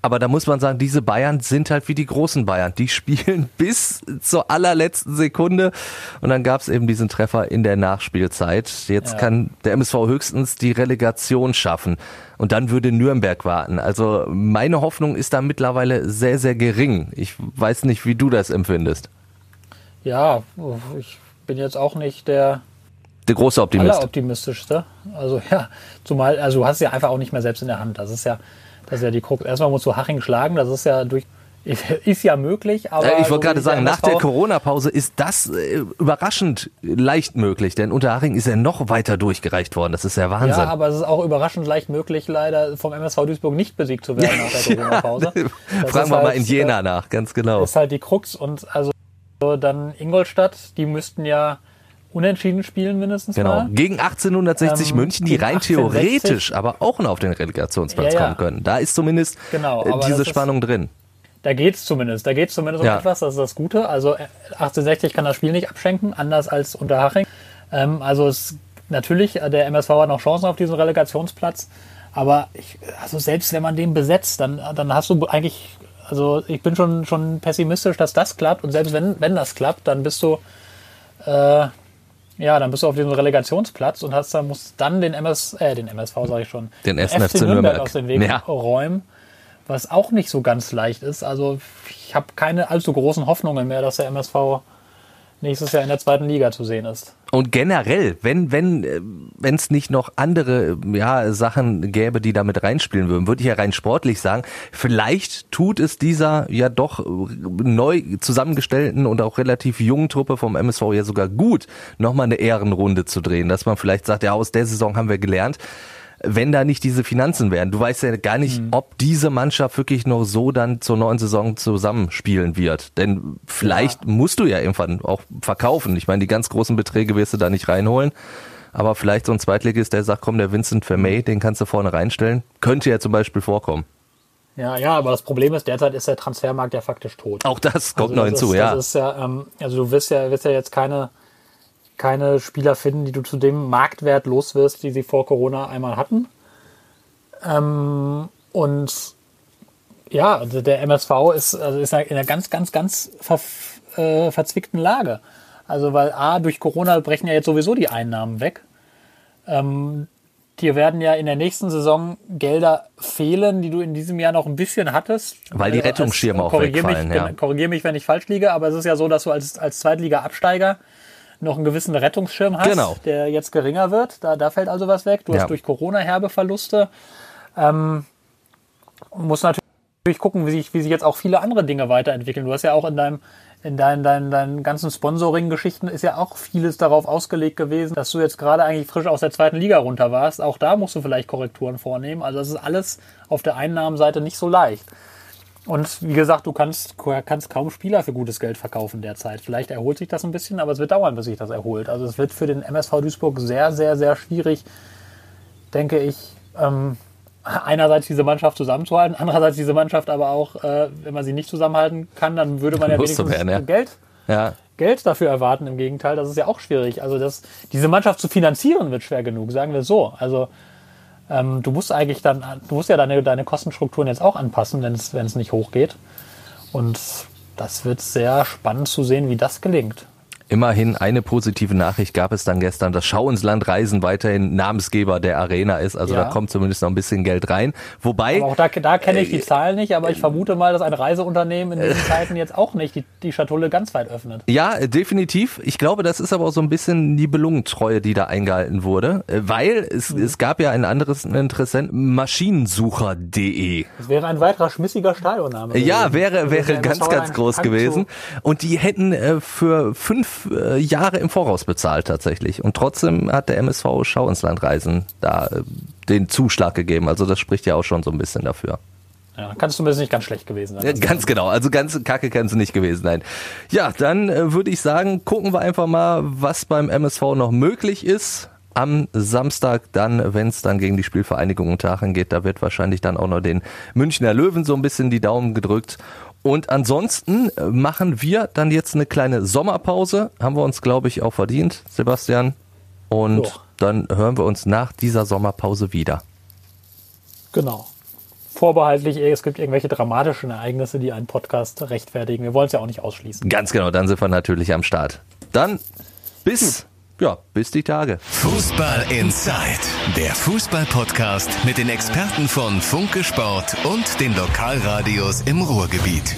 Aber da muss man sagen, diese Bayern sind halt wie die großen Bayern. Die spielen bis zur allerletzten Sekunde. Und dann gab es eben diesen Treffer in der Nachspielzeit. Jetzt ja. kann der MSV höchstens die Relegation schaffen. Und dann würde Nürnberg warten. Also meine Hoffnung ist da mittlerweile sehr, sehr gering. Ich weiß nicht, wie du das empfindest. Ja, ich bin jetzt auch nicht der der große Optimist. Optimistischste. Also ja, zumal, also du hast ja einfach auch nicht mehr selbst in der Hand. Das ist ja, das ist ja die Krux. Erstmal musst du Haching schlagen, das ist ja durch ist ja möglich, aber. Ich so wollte gerade wie sagen, nach der Corona-Pause ist das äh, überraschend leicht möglich, denn Unterhaching ist ja noch weiter durchgereicht worden. Das ist ja Wahnsinn. Ja, aber es ist auch überraschend leicht möglich, leider vom MSV Duisburg nicht besiegt zu werden nach der Corona-Pause. Das Fragen wir mal halt, in Jena äh, nach, ganz genau. ist halt die Krux und also dann Ingolstadt, die müssten ja unentschieden spielen mindestens Genau. mal. Gegen 1860 Ähm, München, die rein 1860. theoretisch aber auch noch auf den Relegationsplatz Ja, ja. kommen können. Da ist zumindest Genau, äh, diese ist- Spannung drin. Da geht's zumindest. Da geht's zumindest Ja. um etwas. Das ist das Gute. Also äh, 1860 kann das Spiel nicht abschenken, anders als Unterhaching. Ähm, also es, natürlich, äh, der MSV hat noch Chancen auf diesen Relegationsplatz. Aber ich, also selbst wenn man den besetzt, dann, dann hast du eigentlich, also ich bin schon, schon pessimistisch, dass das klappt. Und selbst wenn, wenn das klappt, dann bist du, äh, ja, dann bist du auf diesem Relegationsplatz und hast dann, musst dann den MS, äh, den MSV sage ich schon, Den 1. FC Nürnberg Nürnberg. aus dem Weg Ja. räumen was auch nicht so ganz leicht ist. Also ich habe keine allzu großen Hoffnungen mehr, dass der MSV nächstes Jahr in der zweiten Liga zu sehen ist. Und generell, wenn wenn äh, wenn es nicht noch andere ja, Sachen gäbe, die da mit reinspielen würden, würde ich ja rein sportlich sagen, vielleicht tut es dieser ja doch neu zusammengestellten und auch relativ jungen Truppe vom MSV ja sogar gut, nochmal eine Ehrenrunde zu drehen, dass man vielleicht sagt, ja, aus der Saison haben wir gelernt, wenn da nicht diese Finanzen wären. Du weißt ja gar nicht, ob diese Mannschaft wirklich noch so dann zur neuen Saison zusammenspielen wird. Denn vielleicht musst du ja irgendwann auch verkaufen. Ich meine, die ganz großen Beträge wirst du da nicht reinholen. Aber vielleicht so ein Zweitligist, der sagt, komm, der Vincent Vermey, den kannst du vorne reinstellen. Könnte ja zum Beispiel vorkommen. Ja, ja, aber das Problem ist, derzeit ist der Transfermarkt ja faktisch tot. Auch das kommt Also noch das hinzu, ist, ja. Das ist ja, ähm, also du wirst ja, wirst ja jetzt keine, keine Spieler finden, die du zu dem Marktwert los wirst, die sie vor Corona einmal hatten. Ähm, und ja, also der MSV ist, also ist in einer ganz, ganz, ganz ver, äh, verzwickten Lage. Also weil A, durch Corona brechen ja jetzt sowieso die Einnahmen weg. Ähm, dir werden ja in der nächsten Saison Gelder fehlen, die du in diesem Jahr noch ein bisschen hattest. Weil die Äh, als- Rettungsschirme auch korrigier wegfallen, Mich, ja. Korrigiere mich, wenn ich falsch liege, aber es ist ja so, dass du als, als Zweitliga-Absteiger noch einen gewissen Rettungsschirm hast, Genau. der jetzt geringer wird. Da, da fällt also was weg. Du Ja. hast durch Corona herbe Verluste. Ähm, muss natürlich gucken, wie sich, wie sich jetzt auch viele andere Dinge weiterentwickeln. Du hast ja auch in deinem in deinen, deinen, deinen ganzen Sponsoring-Geschichten ist ja auch vieles darauf ausgelegt gewesen, dass du jetzt gerade eigentlich frisch aus der zweiten Liga runter warst. Auch da musst du vielleicht Korrekturen vornehmen. Also das ist alles auf der Einnahmenseite nicht so leicht. Und wie gesagt, du kannst, kannst kaum Spieler für gutes Geld verkaufen derzeit. Vielleicht erholt sich das ein bisschen, aber es wird dauern, bis sich das erholt. Also es wird für den MSV Duisburg sehr, sehr, sehr schwierig, denke ich, ähm, einerseits diese Mannschaft zusammenzuhalten, andererseits diese Mannschaft aber auch, äh, wenn man sie nicht zusammenhalten kann, dann würde man ja Lust wenigstens werden, ja. Geld, Ja, Geld dafür erwarten. Im Gegenteil, das ist ja auch schwierig. Also das, diese Mannschaft zu finanzieren wird schwer genug, sagen wir so. Also ähm, du musst eigentlich dann, du musst ja deine, deine Kostenstrukturen jetzt auch anpassen, wenn es nicht hochgeht. Und das wird sehr spannend zu sehen, wie das gelingt. Immerhin eine positive Nachricht gab es dann gestern, dass Schau ins Land Reisen weiterhin Namensgeber der Arena ist. Also Ja. da kommt zumindest noch ein bisschen Geld rein. Wobei, Aber auch da, da kenne ich die Zahlen nicht, aber ich vermute mal, dass ein Reiseunternehmen in diesen Zeiten jetzt auch nicht die, die Schatulle ganz weit öffnet. ja, äh, definitiv. Ich glaube, das ist aber auch so ein bisschen Nibelungentreue, die da eingehalten wurde. Äh, Weil es, Mhm. es gab ja ein anderes Interessent, maschinensucher.de. Das wäre ein weiterer schmissiger Stadionname. Ja, wäre, Also wäre ganz, ganz groß gewesen. Und die hätten äh, für fünf äh, Jahre im Voraus bezahlt tatsächlich. Und trotzdem hat der MSV Schau ins Land Reisen da äh, den Zuschlag gegeben. Also das spricht ja auch schon so ein bisschen dafür. Ja, kann es zumindest nicht ganz schlecht gewesen Ja, sein. ganz genau, also ganz kacke kann es nicht gewesen sein. Ja, dann äh, würde ich sagen, gucken wir einfach mal, was beim MSV noch möglich ist. Am Samstag dann, wenn es dann gegen die Spielvereinigung Unterhaching geht, da wird wahrscheinlich dann auch noch den Münchner Löwen so ein bisschen die Daumen gedrückt. Und ansonsten äh, machen wir dann jetzt eine kleine Sommerpause. Haben wir uns, glaube ich, auch verdient, Sebastian. Und Ja. dann hören wir uns nach dieser Sommerpause wieder. Genau. Vorbehaltlich, es gibt irgendwelche dramatischen Ereignisse, die einen Podcast rechtfertigen. Wir wollen es ja auch nicht ausschließen. Ganz genau, dann sind wir natürlich am Start. Dann bis, ja, bis die Tage. Fußball Inside, der Fußball-Podcast mit den Experten von Funke Sport und den Lokalradios im Ruhrgebiet.